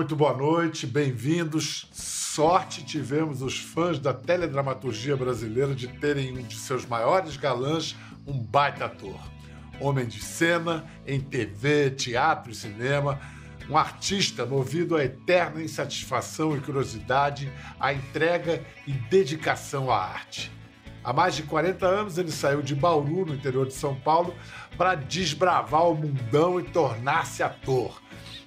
Muito boa noite, bem-vindos. Sorte tivemos os fãs da teledramaturgia brasileira de terem um de seus maiores galãs, um baita ator. Homem de cena, em TV, teatro e cinema, um artista movido à eterna insatisfação e curiosidade, à entrega e dedicação à arte. Há mais de 40 anos ele saiu de Bauru, no interior de São Paulo, para desbravar o mundão e tornar-se ator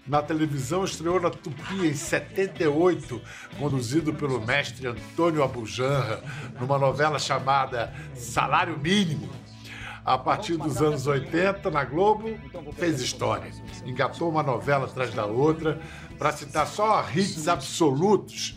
na televisão, estreou na Tupi em 78, conduzido pelo mestre Antônio Abujanra, numa novela chamada Salário Mínimo. A partir dos anos 80, na Globo, fez história. Engatou uma novela atrás da outra, para citar só hits absolutos: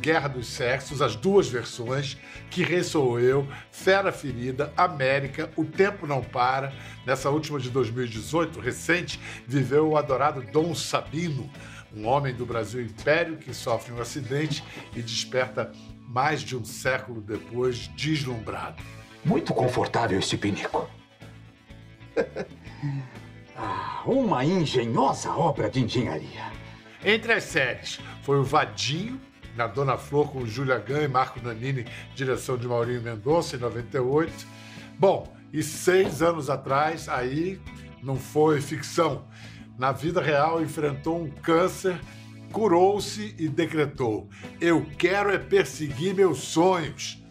Guerra dos Sexos, as duas versões, Que Rei Sou Eu, Fera Ferida, América, O Tempo Não Para. Nessa última de 2018, recente, viveu o adorado Dom Sabino, um homem do Brasil Império que sofre um acidente e desperta mais de um século depois, deslumbrado. Muito confortável este pinico. ah, uma engenhosa obra de engenharia. Entre as séries, foi o Vadinho, na Dona Flor, com Júlia Gan e Marco Nanini, direção de Maurinho Mendonça, em 98. Bom, e seis anos atrás, aí não foi ficção. Na vida real, enfrentou um câncer, curou-se e decretou: Eu quero é perseguir meus sonhos.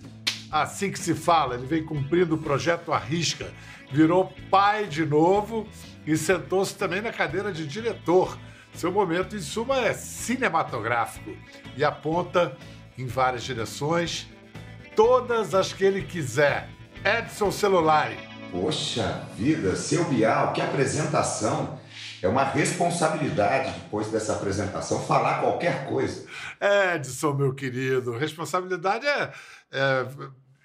Assim que se fala, ele vem cumprindo o projeto à risca, virou pai de novo e sentou-se também na cadeira de diretor seu momento, em suma, é cinematográfico e aponta em várias direções, todas as que ele quiser. Edson Celulari. Poxa vida, seu Bial, que apresentação! É uma responsabilidade, depois dessa apresentação, falar qualquer coisa. Edson, meu querido, responsabilidade é, é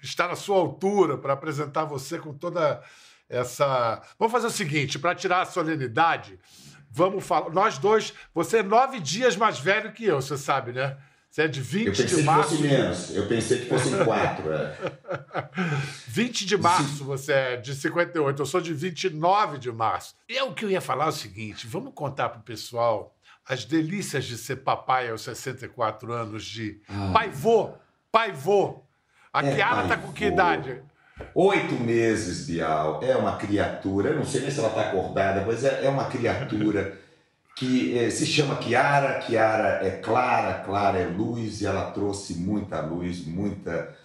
estar à sua altura para apresentar você com toda essa. Vamos fazer o seguinte: para tirar a solenidade, Vamos falar. Nós dois, você é nove dias mais velho que eu, você sabe, né? Você é de 20 de março. Eu pensei que fosse menos. Eu pensei que fossem quatro. É. 20 de março você é de 58. Eu sou de 29 de março. E é o que eu ia falar é o seguinte: vamos contar para o pessoal as delícias de ser papai aos 64 anos de ah. pai-vô. Pai-vô. A é, Kiara tá com que idade? Oito meses, Bial, é uma criatura, eu não sei nem se ela está acordada, mas é, é uma criatura que é, se chama Kiara, Kiara é clara, clara é luz, e ela trouxe muita luz, muita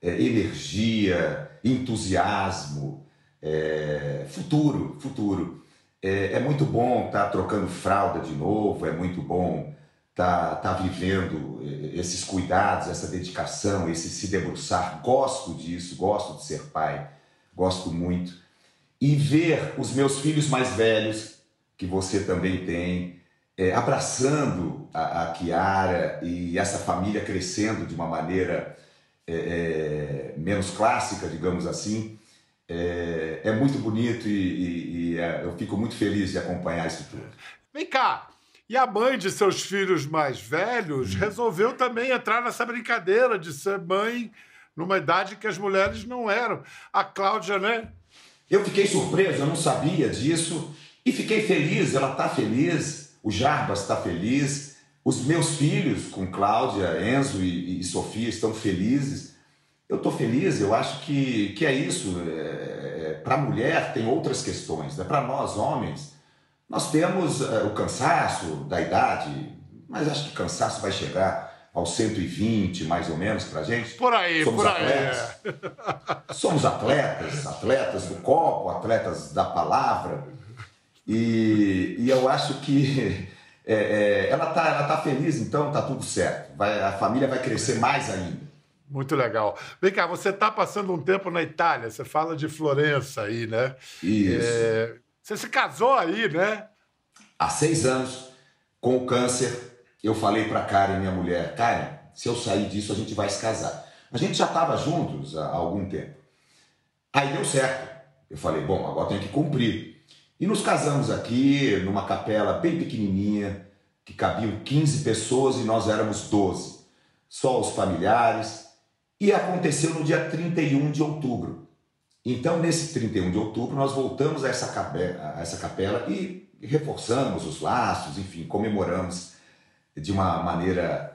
é, energia, entusiasmo, é, futuro, futuro. É, é muito bom estar tá trocando fralda de novo, é muito bom tá, tá vivendo eh, esses cuidados, essa dedicação, esse se debruçar. Gosto disso, gosto de ser pai, gosto muito. E ver os meus filhos mais velhos, que você também tem, é, abraçando a, a Kiara e essa família crescendo de uma maneira é, é, menos clássica, digamos assim, é, é muito bonito e, e, e eu fico muito feliz de acompanhar isso tudo. Vem cá, e a mãe de seus filhos mais velhos hum. resolveu também entrar nessa brincadeira de ser mãe numa idade que as mulheres não eram. A Cláudia, né? Eu fiquei surpreso, eu não sabia disso. E fiquei feliz, ela está feliz, o Jarbas está feliz, os meus filhos, com Cláudia, Enzo e, e Sofia, estão felizes. Eu estou feliz, eu acho que, que é isso. É, é, Para a mulher tem outras questões, né? para nós homens nós temos uh, o cansaço da idade, mas acho que cansaço vai chegar aos 120 mais ou menos para gente. Por aí, Somos por atletas. aí. Somos atletas, atletas do copo, atletas da palavra. E, e eu acho que é, é, ela está ela tá feliz, então está tudo certo. Vai, a família vai crescer mais ainda. Muito legal. Vem cá, você está passando um tempo na Itália, você fala de Florença aí, né? Isso. É, você se casou aí, né? Há seis anos, com o câncer, eu falei para Karen, minha mulher, Karen, se eu sair disso, a gente vai se casar. A gente já estava juntos há algum tempo. Aí deu certo. Eu falei, bom, agora tenho que cumprir. E nos casamos aqui, numa capela bem pequenininha, que cabiam 15 pessoas e nós éramos 12. Só os familiares. E aconteceu no dia 31 de outubro. Então, nesse 31 de outubro, nós voltamos a essa capela, a essa capela e reforçamos os laços, enfim, comemoramos de uma maneira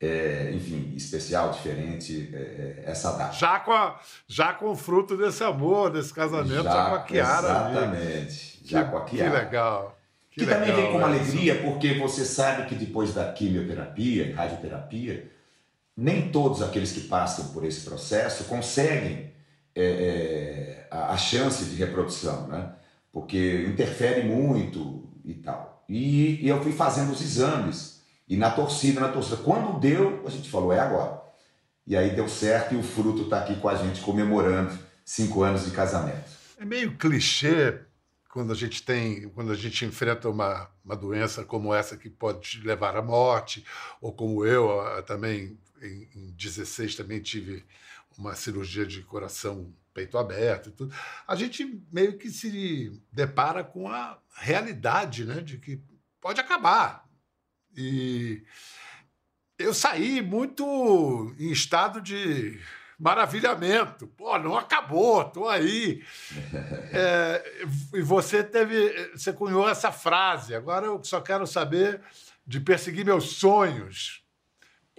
é, enfim, especial, diferente, é, é, essa data. Já com, a, já com o fruto desse amor, desse casamento, já, já com a Kiara. Exatamente, já com a Kiara. Que legal. Que, que legal, também vem com uma alegria, porque você sabe que depois da quimioterapia radioterapia, nem todos aqueles que passam por esse processo conseguem é, é, a, a, chance de reprodução, né? Porque interfere muito e tal. E, e eu fui fazendo os exames e na torcida, na torcida. Quando deu, a gente falou, é agora. E aí deu certo e o fruto está aqui com a gente comemorando cinco anos de casamento. É meio clichê quando a gente tem, quando a gente enfrenta uma, uma doença como essa que pode levar à morte, ou como eu também em, em 16 também tive uma cirurgia de coração peito aberto e tudo. A gente meio que se depara com a realidade, né, de que pode acabar, e eu saí muito em estado de maravilhamento. Pô, não acabou, tô aí. É, e você teve, você cunhou essa frase. Agora eu só quero saber de perseguir meus sonhos.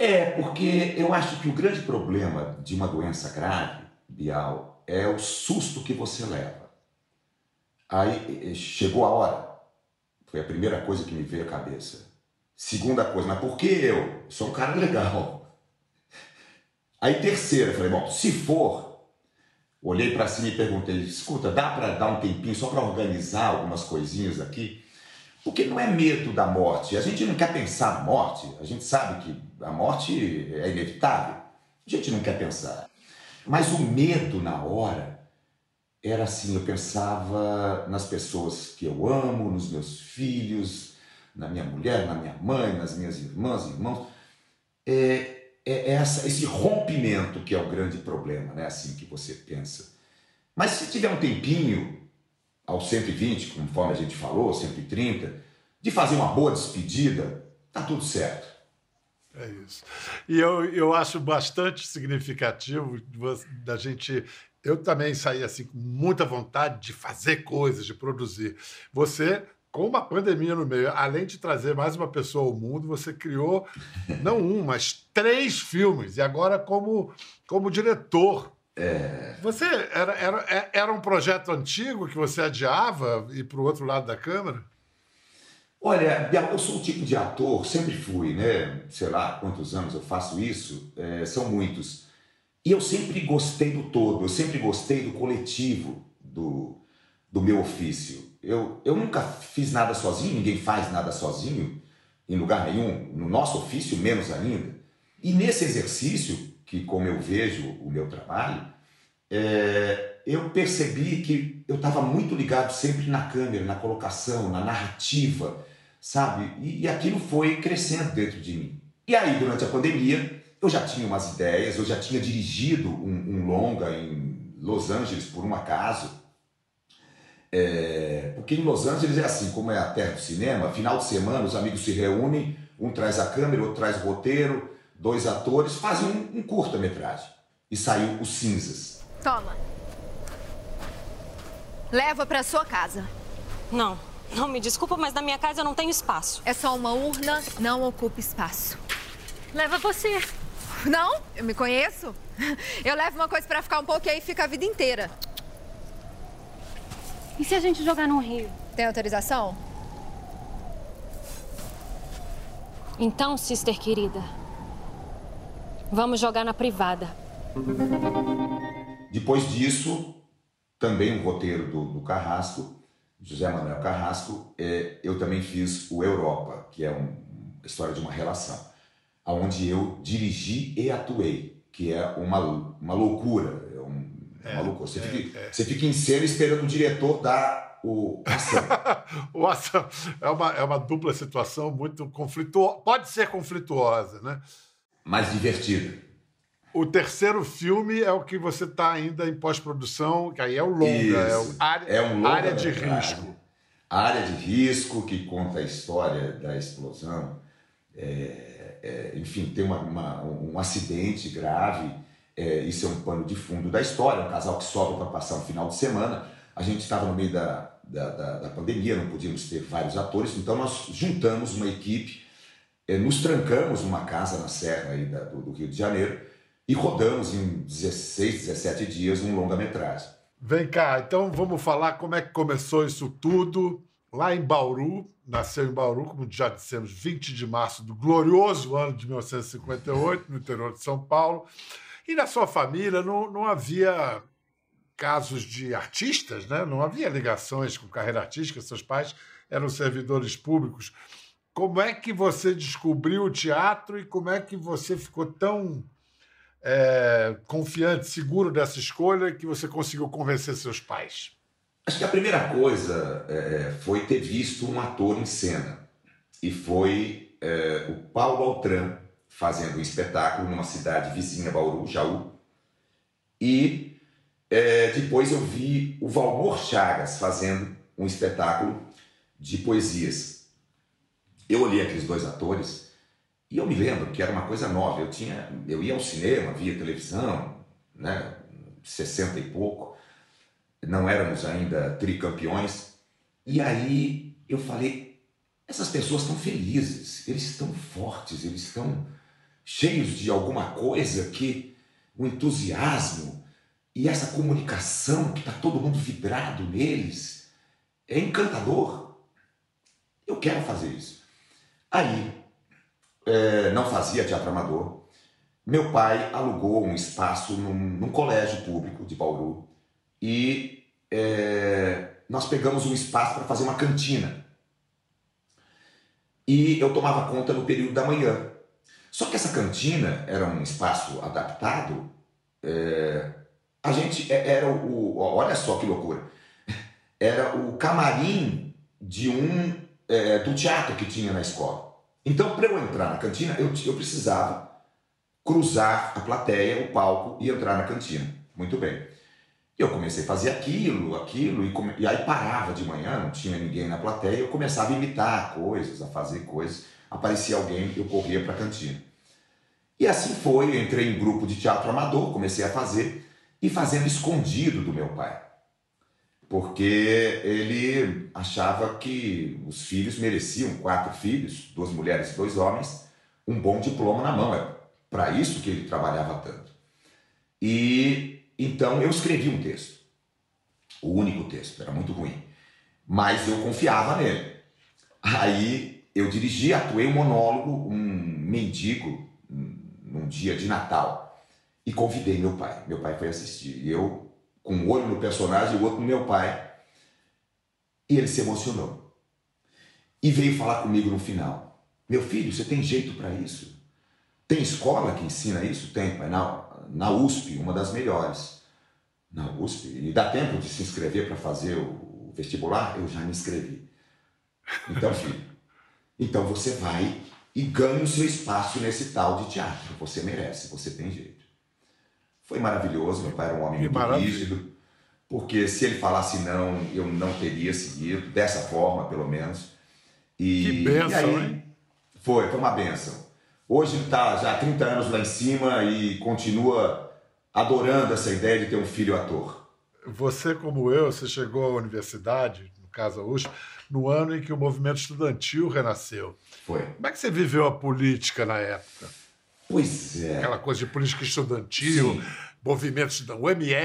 É, porque eu acho que o grande problema de uma doença grave, Bial, é o susto que você leva. Aí chegou a hora. Foi a primeira coisa que me veio à cabeça. Segunda coisa, mas por que eu? Sou um cara legal. Aí terceira, falei, bom, se for, olhei para cima e perguntei, escuta, dá para dar um tempinho só para organizar algumas coisinhas aqui? Porque não é medo da morte. A gente não quer pensar na morte. A gente sabe que a morte é inevitável. A gente não quer pensar. Mas o medo na hora era assim, eu pensava nas pessoas que eu amo, nos meus filhos, na minha mulher, na minha mãe, nas minhas irmãs e irmãos, é, é essa, esse rompimento que é o grande problema, né? assim que você pensa. Mas se tiver um tempinho, aos 120, conforme a gente falou, 130, de fazer uma boa despedida, tá tudo certo. É isso. E eu, eu acho bastante significativo da gente. Eu também saí assim com muita vontade de fazer coisas, de produzir. Você com uma pandemia no meio, além de trazer mais uma pessoa ao mundo, você criou não um, mas três filmes, e agora como, como diretor. É... Você era, era, é, era um projeto antigo que você adiava ir para o outro lado da câmera? Olha, eu sou o tipo de ator, sempre fui, né? Sei lá quantos anos eu faço isso, é, são muitos. E eu sempre gostei do todo, eu sempre gostei do coletivo do, do meu ofício. Eu, eu nunca fiz nada sozinho, ninguém faz nada sozinho, em lugar nenhum, no nosso ofício, menos ainda. E nesse exercício, que como eu vejo o meu trabalho, é, eu percebi que eu estava muito ligado sempre na câmera, na colocação, na narrativa, sabe? E, e aquilo foi crescendo dentro de mim. E aí, durante a pandemia, eu já tinha umas ideias, eu já tinha dirigido um, um longa em Los Angeles, por um acaso, é, porque em Los Angeles é assim, como é a terra do cinema, final de semana os amigos se reúnem, um traz a câmera, outro traz o roteiro, dois atores, fazem um, um curta-metragem. E saiu Os Cinzas. Toma. Leva para sua casa. Não, não me desculpa, mas na minha casa eu não tenho espaço. É só uma urna, não ocupa espaço. Leva você. Não, eu me conheço. Eu levo uma coisa para ficar um pouco e aí fica a vida inteira. E se a gente jogar no rio? Tem autorização? Então, sister querida, vamos jogar na privada. Depois disso, também o roteiro do, do Carrasco, José Manuel Carrasco, é, eu também fiz o Europa, que é um, uma história de uma relação, aonde eu dirigi e atuei, que é uma, uma loucura, é, maluco. Você, é, fica, é. você fica em cena esperando o diretor dar o ação. o ação é uma, é uma dupla situação muito conflituosa. Pode ser conflituosa, né? Mas divertida. O terceiro filme é o que você está ainda em pós-produção, que aí é o longa, Isso. é, o área, é um longa área de risco. Área de risco, que conta a história da explosão. É, é, enfim, tem uma, uma, um acidente grave é, isso é um pano de fundo da história, um casal que sobe para passar um final de semana. A gente estava no meio da, da, da, da, pandemia, não podíamos ter vários atores, então nós juntamos uma equipe é, nos trancamos numa casa na serra aí da, do, do Rio de Janeiro e rodamos em 16, 17 dias um longa-metragem. Vem cá, então vamos falar como é que começou isso tudo lá em Bauru, nasceu em Bauru, como já dissemos, 20 de março do glorioso ano de 1958, no interior de São Paulo. E na sua família não, não havia casos de artistas, né? não havia ligações com carreira artística, seus pais eram servidores públicos. Como é que você descobriu o teatro e como é que você ficou tão é, confiante, seguro dessa escolha que você conseguiu convencer seus pais? Acho que a primeira coisa é, foi ter visto um ator em cena. E foi é, o Paulo Altran fazendo um espetáculo numa cidade vizinha, Bauru, Jaú. E é, depois eu vi o Valmor Chagas fazendo um espetáculo de poesias. Eu olhei aqueles dois atores e eu me lembro que era uma coisa nova. Eu tinha, eu ia ao cinema, via televisão, né, 60 e pouco não éramos ainda tricampeões. E aí eu falei: essas pessoas estão felizes, eles estão fortes, eles estão cheios de alguma coisa que o entusiasmo e essa comunicação que está todo mundo vibrado neles é encantador. Eu quero fazer isso. Aí, é, não fazia teatro amador. Meu pai alugou um espaço num, num colégio público de Bauru e é, nós pegamos um espaço para fazer uma cantina. E eu tomava conta no período da manhã. Só que essa cantina era um espaço adaptado. É, a gente é, era o, olha só que loucura, era o camarim de um é, do teatro que tinha na escola. Então, para eu entrar na cantina, eu, eu precisava cruzar a plateia, o palco e entrar na cantina. Muito bem. Eu comecei a fazer aquilo, aquilo, e, come... e aí parava de manhã, não tinha ninguém na plateia, eu começava a imitar coisas, a fazer coisas. Aparecia alguém, eu corria para a cantina. E assim foi, eu entrei em grupo de teatro amador, comecei a fazer, e fazendo escondido do meu pai. Porque ele achava que os filhos mereciam, quatro filhos, duas mulheres dois homens, um bom diploma na mão. É para isso que ele trabalhava tanto. E então eu escrevi um texto. O único texto, era muito ruim. Mas eu confiava nele. Aí eu dirigi, atuei um monólogo, um mendigo, num dia de Natal. E convidei meu pai. Meu pai foi assistir. E eu, com um olho no personagem e o outro no meu pai. E ele se emocionou. E veio falar comigo no final. Meu filho, você tem jeito para isso? Tem escola que ensina isso? Tem, pai. Não na USP, uma das melhores. Na USP. E dá tempo de se inscrever para fazer o vestibular? Eu já me inscrevi. Então, filho, então você vai e ganha o seu espaço nesse tal de teatro. Você merece, você tem jeito. Foi maravilhoso, meu pai era um homem muito rígido, porque se ele falasse não, eu não teria seguido, dessa forma, pelo menos. E, que benção, e aí, hein? Foi, foi uma benção. Hoje ele está já há 30 anos lá em cima e continua adorando essa ideia de ter um filho ator. Você, como eu, você chegou à universidade, no caso a USP, no ano em que o movimento estudantil renasceu. Foi. Como é que você viveu a política na época? Pois é. Aquela coisa de política estudantil, Sim. movimentos da UME,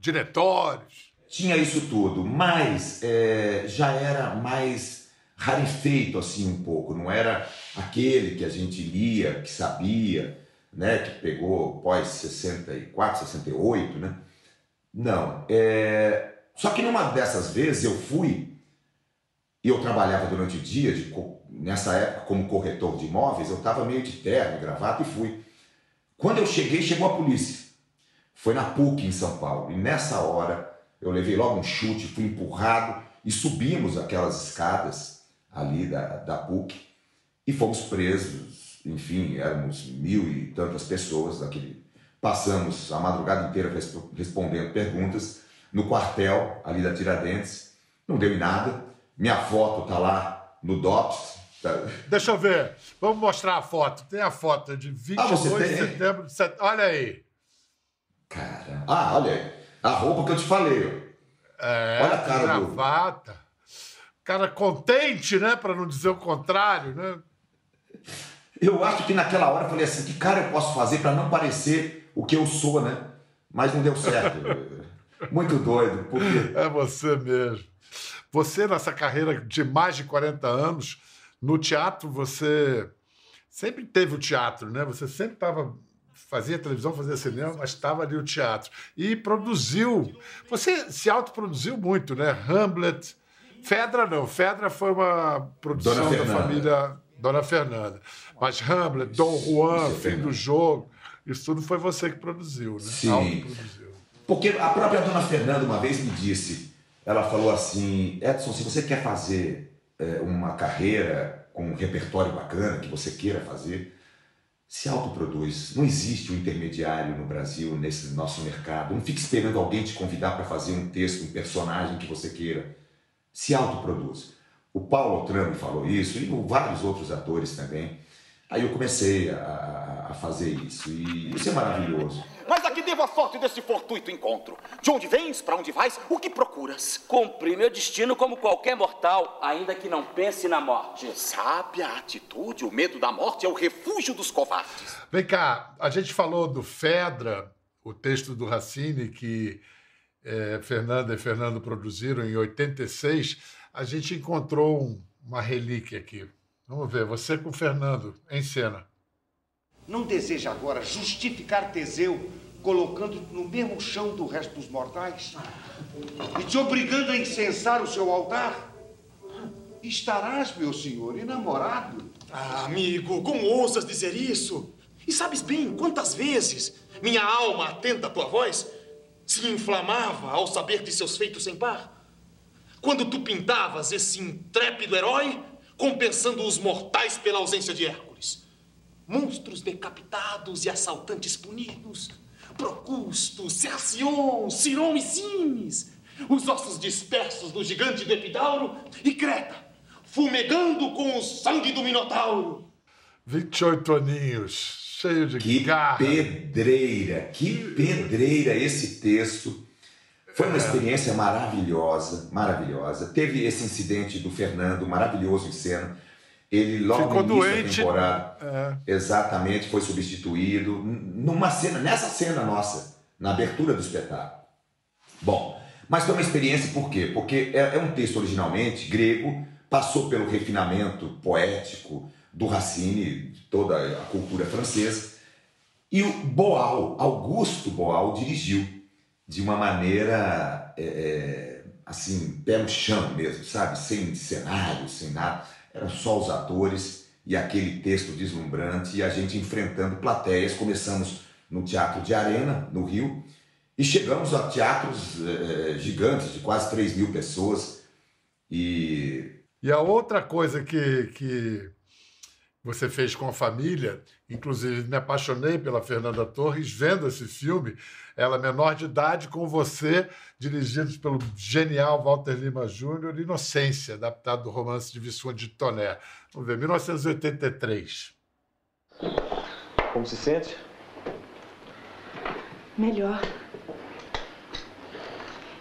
diretórios. Tinha isso tudo, mas é, já era mais rarefeito assim um pouco, não era aquele que a gente lia, que sabia, né, que pegou pós 64, 68, né? Não, é... só que numa dessas vezes eu fui e eu trabalhava durante o dia, de, nessa época como corretor de imóveis, eu estava meio de terno, gravata e fui. Quando eu cheguei, chegou a polícia. Foi na PUC em São Paulo e nessa hora eu levei logo um chute, fui empurrado e subimos aquelas escadas ali da, da PUC e fomos presos. Enfim, éramos mil e tantas pessoas daquele. Passamos a madrugada inteira respondendo perguntas no quartel ali da Tiradentes. Não deu em nada. Minha foto tá lá no DOPS. Tá... Deixa eu ver. Vamos mostrar a foto. Tem a foto de 22 ah, de setembro de set... Olha aí. Cara. Ah, olha aí. A roupa que eu te falei. É, olha a cara gravata. Do cara contente, né? Para não dizer o contrário, né? Eu acho que naquela hora eu falei assim, que cara eu posso fazer para não parecer o que eu sou, né? Mas não deu certo. Muito doido. Porque... É você mesmo. Você, nessa carreira de mais de 40 anos, no teatro, você sempre teve o teatro, né? Você sempre estava. Fazia televisão, fazia cinema, mas estava ali o teatro. E produziu. Você se autoproduziu muito, né? Hamlet. Fedra não. Fedra foi uma produção da família Dona Fernanda. Mas Hamlet, Dom Juan, Fim do Jogo, isso tudo foi você que produziu, né? Sim. Porque a própria Dona Fernanda uma vez me disse, ela falou assim, Edson, se você quer fazer é, uma carreira com um repertório bacana que você queira fazer, se autoproduz. Não existe um intermediário no Brasil, nesse nosso mercado. Não fique esperando alguém te convidar para fazer um texto, um personagem que você queira. Se autoproduz. O Paulo Trump falou isso, e vários outros atores também. Aí eu comecei a, a, fazer isso, e isso é maravilhoso. Mas devo a sorte desse fortuito encontro? De onde vens? Para onde vais? O que procuras? Cumprir meu destino como qualquer mortal, ainda que não pense na morte. Sábia atitude, o medo da morte é o refúgio dos covardes. Vem cá, a gente falou do Fedra, o texto do Racine que é, Fernanda e Fernando produziram em 86. A gente encontrou um, uma relíquia aqui. Vamos ver, você com o Fernando, em cena. Não deseja agora justificar Teseu colocando no mesmo chão do resto dos mortais? E te obrigando a incensar o seu altar? Estarás, meu senhor, enamorado. Ah, amigo, como ousas dizer isso? E sabes bem quantas vezes minha alma, atenta à tua voz, se inflamava ao saber de seus feitos sem par? Quando tu pintavas esse intrépido herói compensando os mortais pela ausência de Hércules. Monstros decapitados e assaltantes punidos, Procusto, Cercion, Ciron e Cines, os ossos dispersos do gigante do Epidauro e Creta, fumegando com o sangue do Minotauro. 28 aninhos, cheio de que garra. pedreira, que pedreira esse texto foi uma experiência maravilhosa, maravilhosa. Teve esse incidente do Fernando, maravilhoso em cena. Ele logo Ficou no início doente. da temporada, É. exatamente, foi substituído numa cena, nessa cena nossa, na abertura do espetáculo. Bom, mas foi uma experiência por quê? Porque é, é um texto originalmente grego, passou pelo refinamento poético do Racine, toda a cultura francesa, e o Boal, Augusto Boal, dirigiu de uma maneira é, é, assim, pé no chão mesmo, sabe? Sem cenário, sem nada. Eram só os atores e aquele texto deslumbrante e a gente enfrentando plateias. Começamos no Teatro de Arena, no Rio, e chegamos a teatros é, gigantes, de quase 3 mil pessoas. E E a outra coisa que, que você fez com a família, inclusive me apaixonei pela Fernanda Torres vendo esse filme, ela menor de idade com você, dirigidos pelo genial Walter Lima Júnior, Inocência, adaptado do romance de Visconde de Toné. Vamos ver, 1983. Como se sente? Melhor.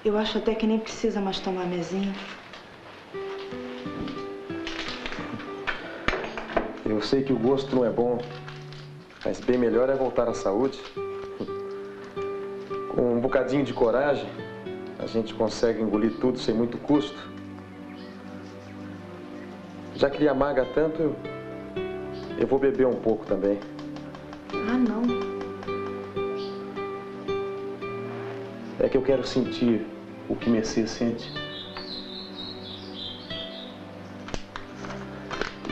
Eu acho até que nem precisa mais tomar mesinha. Eu sei que o gosto não é bom, mas bem melhor é voltar à saúde. Um bocadinho de coragem, a gente consegue engolir tudo sem muito custo. Já que lhe amaga tanto, eu, eu vou beber um pouco também. Ah, não. É que eu quero sentir o que Messias sente.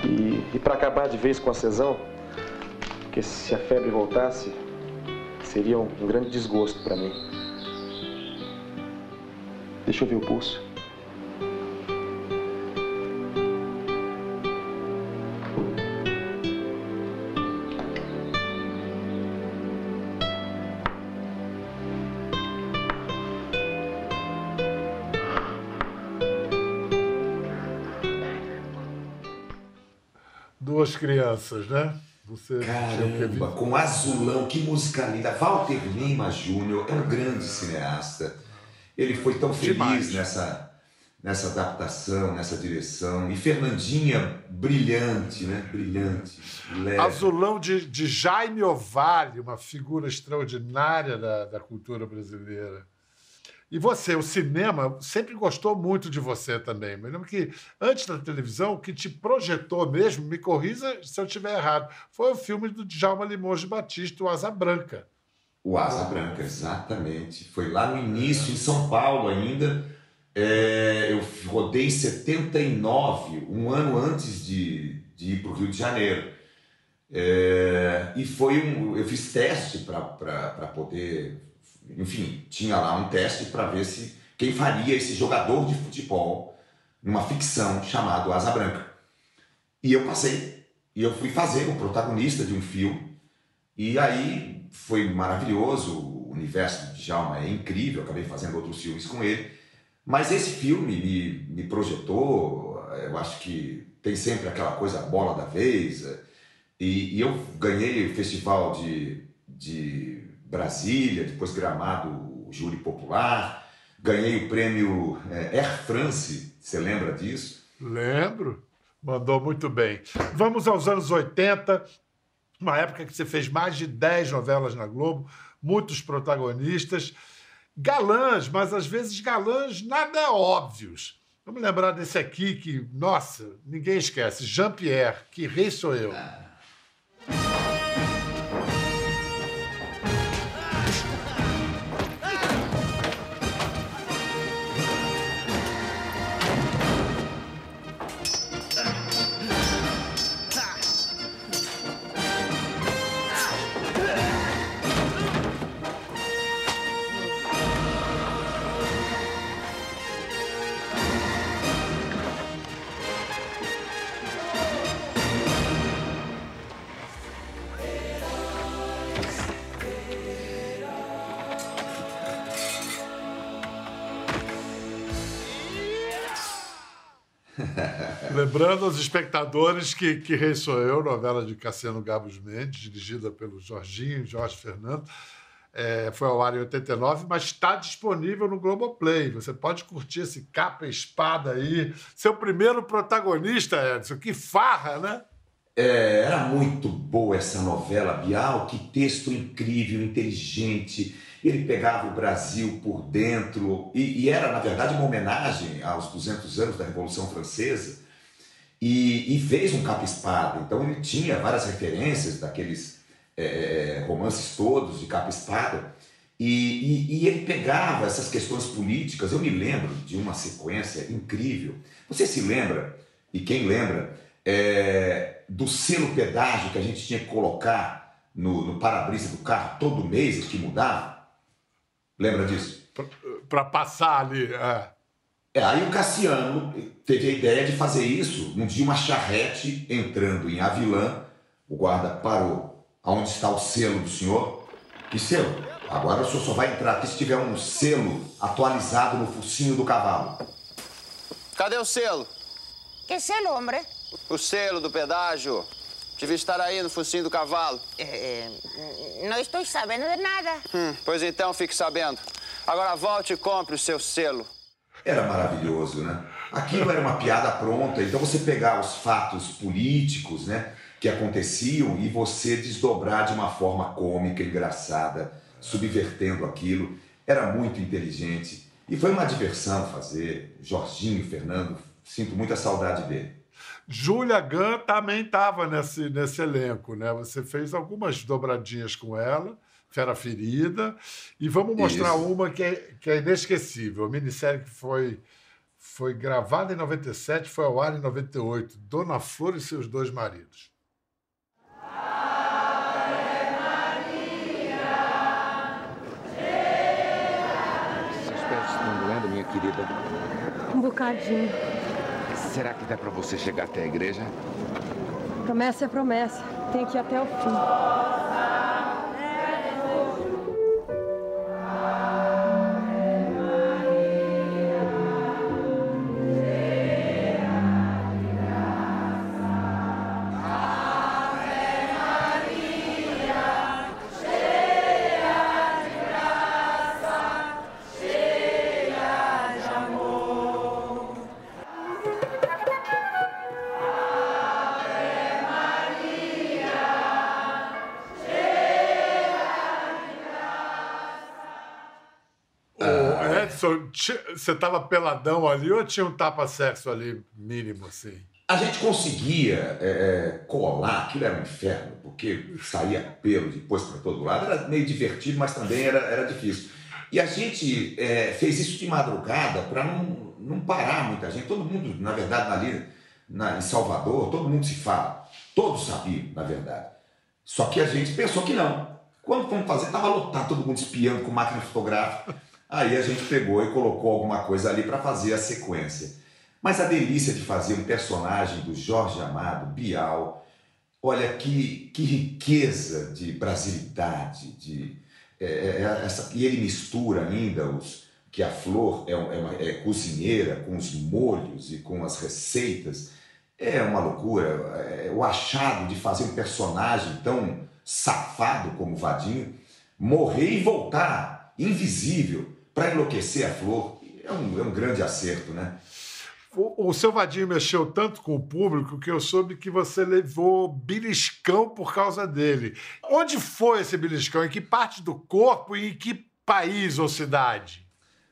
E, e para acabar de vez com a cesão, porque se a febre voltasse, seria um, um grande desgosto para mim. Deixa eu ver o pulso. Duas crianças, né? Você? Caramba, com Azulão, que música linda. Walter Lima Júnior é um grande cineasta. Ele foi tão feliz Demais. nessa, nessa adaptação, nessa direção. E Fernandinha, brilhante, né? Brilhante. Leve. Azulão de, de Jaime Ovalle, uma figura extraordinária da, da cultura brasileira. E você, o cinema, sempre gostou muito de você também. Me lembro que antes da televisão, o que te projetou mesmo, me corrija se eu estiver errado, foi o filme do Djalma Limoges Batista, O Asa Branca. O Asa Branca, exatamente. Foi lá no início, em São Paulo ainda. É, eu rodei em 79, um ano antes de, de ir para o Rio de Janeiro. É, e foi um. Eu fiz teste para poder. Enfim, tinha lá um teste para ver se quem faria esse jogador de futebol numa ficção chamado Asa Branca. E eu passei. E eu fui fazer o protagonista de um filme. E aí foi maravilhoso. O universo de Djalma é incrível. Acabei fazendo outros filmes com ele. Mas esse filme me, me projetou. Eu acho que tem sempre aquela coisa bola da vez. E, e eu ganhei o festival de, de Brasília, depois Gramado, júri popular. Ganhei o prêmio é, Air France, você lembra disso? Lembro, mandou muito bem. Vamos aos anos 80, uma época que você fez mais de 10 novelas na Globo, muitos protagonistas, galãs, mas às vezes galãs nada óbvios. Vamos lembrar desse aqui que, nossa, ninguém esquece, Jean-Pierre, que rei sou eu. Ah. Lembrando aos espectadores que, que Rei Sou Eu, novela de Cassiano Gabos Mendes, dirigida pelo Jorginho Jorge Fernando, é, foi ao ar em 89, mas está disponível no Globoplay. Você pode curtir esse capa e espada aí. Seu primeiro protagonista, Edson. Que farra, né? É, era muito boa essa novela, Bial. Que texto incrível, inteligente. Ele pegava o Brasil por dentro e, e era, na verdade, uma homenagem aos 200 anos da Revolução Francesa e, e fez um capa-espada. Então ele tinha várias referências daqueles é, é, romances todos de capa-espada. E, e, e, ele pegava essas questões políticas. Eu me lembro de uma sequência incrível. Você se lembra, e quem lembra, é, do selo pedágio que a gente tinha que colocar no, no para-brisa do carro todo mês que mudava? Lembra disso? Para passar ali. É. É, aí o Cassiano teve a ideia de fazer isso um dia uma charrete entrando em Avilã, o guarda parou. Aonde está o selo do senhor? Que selo? Agora o senhor só vai entrar aqui se tiver um selo atualizado no focinho do cavalo. Cadê o selo? Que selo, homem? O selo do pedágio. Devia estar aí no focinho do cavalo. É, não estou sabendo de nada. Hum, pois então fique sabendo. Agora volte e compre o seu selo era maravilhoso, né? Aquilo era uma piada pronta, então você pegar os fatos políticos, né, que aconteciam e você desdobrar de uma forma cômica, engraçada, subvertendo aquilo, era muito inteligente e foi uma diversão fazer. Jorginho, Fernando, sinto muita saudade dele. Júlia Gunn também estava nesse, nesse elenco, né? Você fez algumas dobradinhas com ela. Fera Ferida. E vamos mostrar Isso. uma que é, que é inesquecível. A minissérie que foi, foi gravada em 97, foi ao ar em 98. Dona Flor e seus dois maridos. Minha querida? Um bocadinho. Será que dá para você chegar até a igreja? Promessa é promessa. Tem que ir até o fim. Você tava peladão ali ou tinha um tapa-sexo ali mínimo, assim? A gente conseguia é, é, colar, aquilo era um inferno, porque saía pelo depois para todo lado. Era meio divertido, mas também era, era difícil. E a gente é, fez isso de madrugada para não, não parar muita gente. Todo mundo, na verdade, ali na, em Salvador, todo mundo se fala. Todos sabiam, na verdade. Só que a gente pensou que não. Quando fomos fazer, estava lotado, todo mundo espiando com máquina fotográfica. Aí a gente pegou e colocou alguma coisa ali para fazer a sequência. Mas a delícia de fazer um personagem do Jorge Amado, Bial, olha que, que riqueza de brasilidade, de, é, é, essa, e ele mistura ainda os que a Flor é, é uma, é cozinheira com os molhos e com as receitas. É uma loucura. É, o achado de fazer um personagem tão safado como o Vadinho morrer e voltar invisível para enlouquecer a Flor é um, é um grande acerto, né? O, o seu Vadinho mexeu tanto com o público que eu soube que você levou beliscão por causa dele. Onde foi esse beliscão? Em que parte do corpo e em que país ou cidade?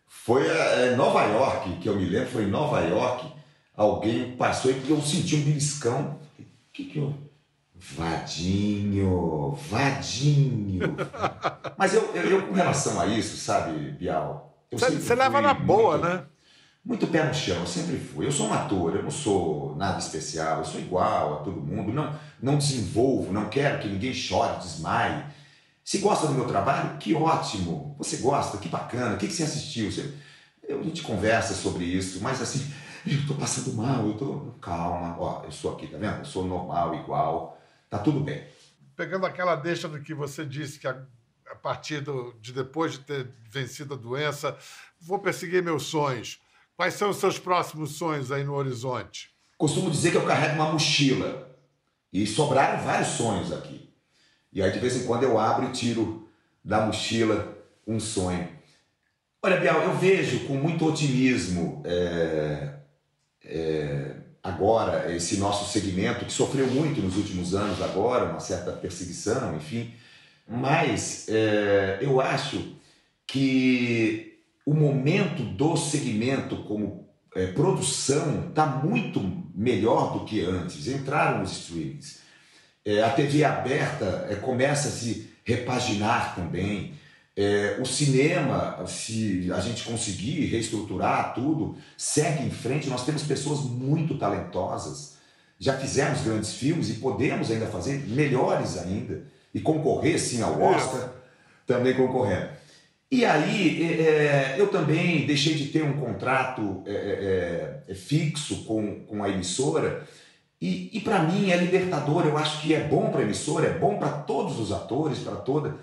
Foi é, em Nova York, que eu me lembro, foi em Nova York, alguém passou e eu senti um beliscão. O que que eu... Vadinho, Vadinho. Mas eu, eu, eu, com relação a isso, sabe, Bial? Você, leva na boa, muito- né? Muito pé no chão, eu sempre fui. Eu sou um ator, eu não sou nada especial, eu sou igual a todo mundo, não, não desenvolvo, não quero que ninguém chore, desmaie. Se gosta do meu trabalho, que ótimo. Você gosta, que bacana. O que, que você assistiu? Você- eu- a gente conversa sobre isso, mas assim, eu tô passando mal, eu tô. Calma, ó, eu sou aqui, tá vendo? Eu sou normal, igual, tá tudo bem. Pegando aquela deixa do que você disse, que a, a partir do- de depois de ter vencido a doença, vou perseguir meus sonhos. Quais são os seus próximos sonhos aí no horizonte? Costumo dizer que eu carrego uma mochila. E sobraram vários sonhos aqui. E aí, de vez em quando, eu abro e tiro da mochila um sonho. Olha, Bial, eu vejo com muito otimismo é, é, agora esse nosso segmento, que sofreu muito nos últimos anos agora, uma certa perseguição, enfim. Mas é, eu acho que o momento do segmento como é, produção está muito melhor do que antes. Entraram os streamings. É, a TV aberta é, começa a se repaginar também. É, o cinema, se a gente conseguir reestruturar tudo, segue em frente. Nós temos pessoas muito talentosas. Já fizemos grandes filmes e podemos ainda fazer melhores ainda. E concorrer, sim, ao Oscar, também concorrendo. E aí, é, é, eu também deixei de ter um contrato é, é, é, fixo com, com a emissora. E, e para mim é libertador. Eu acho que é bom para a emissora, é bom para todos os atores, para toda,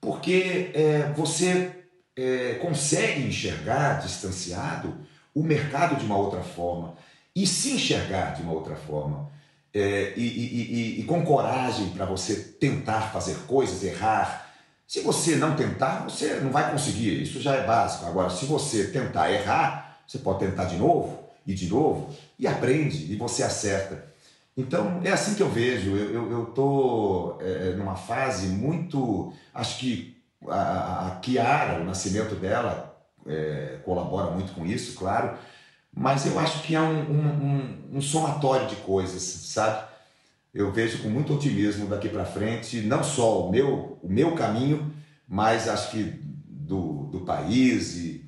porque é, você é, consegue enxergar distanciado o mercado de uma outra forma e se enxergar de uma outra forma. É, e, e- e- e com coragem para você tentar fazer coisas, errar. Se você não tentar, você não vai conseguir, isso já é básico. Agora, se você tentar errar, você pode tentar de novo e de novo e aprende e você acerta. Então, é assim que eu vejo. Eu estou numa fase muito. Acho que a, a- a Kiara, o nascimento dela, é, colabora muito com isso, claro. Mas eu acho que é um, um, um- um somatório de coisas, sabe? Eu vejo com muito otimismo daqui para frente, não só o meu, o meu caminho, mas acho que do, do país e,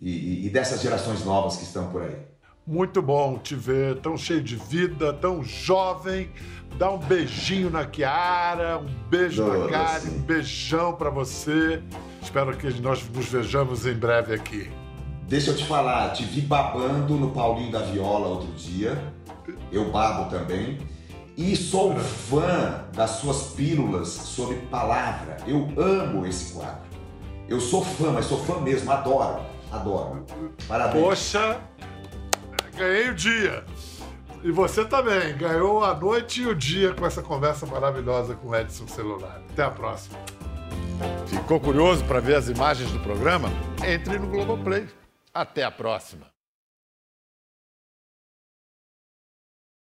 e, e dessas gerações novas que estão por aí. Muito bom te ver tão cheio de vida, tão jovem. Dá um beijinho na Kiara, um beijo na Dou, Karen, um beijão para você. Espero que nós nos vejamos em breve aqui. Deixa eu te falar, te vi babando no Paulinho da Viola outro dia. Eu babo também. E sou fã das suas pílulas sobre palavra. Eu amo esse quadro. Eu sou fã, mas sou fã mesmo, adoro. Adoro. Parabéns. Poxa, ganhei o dia. E você também, ganhou a noite e o dia com essa conversa maravilhosa com o Edson Celular. Até a próxima. Ficou curioso para ver as imagens do programa? Entre no Globoplay. Até a próxima.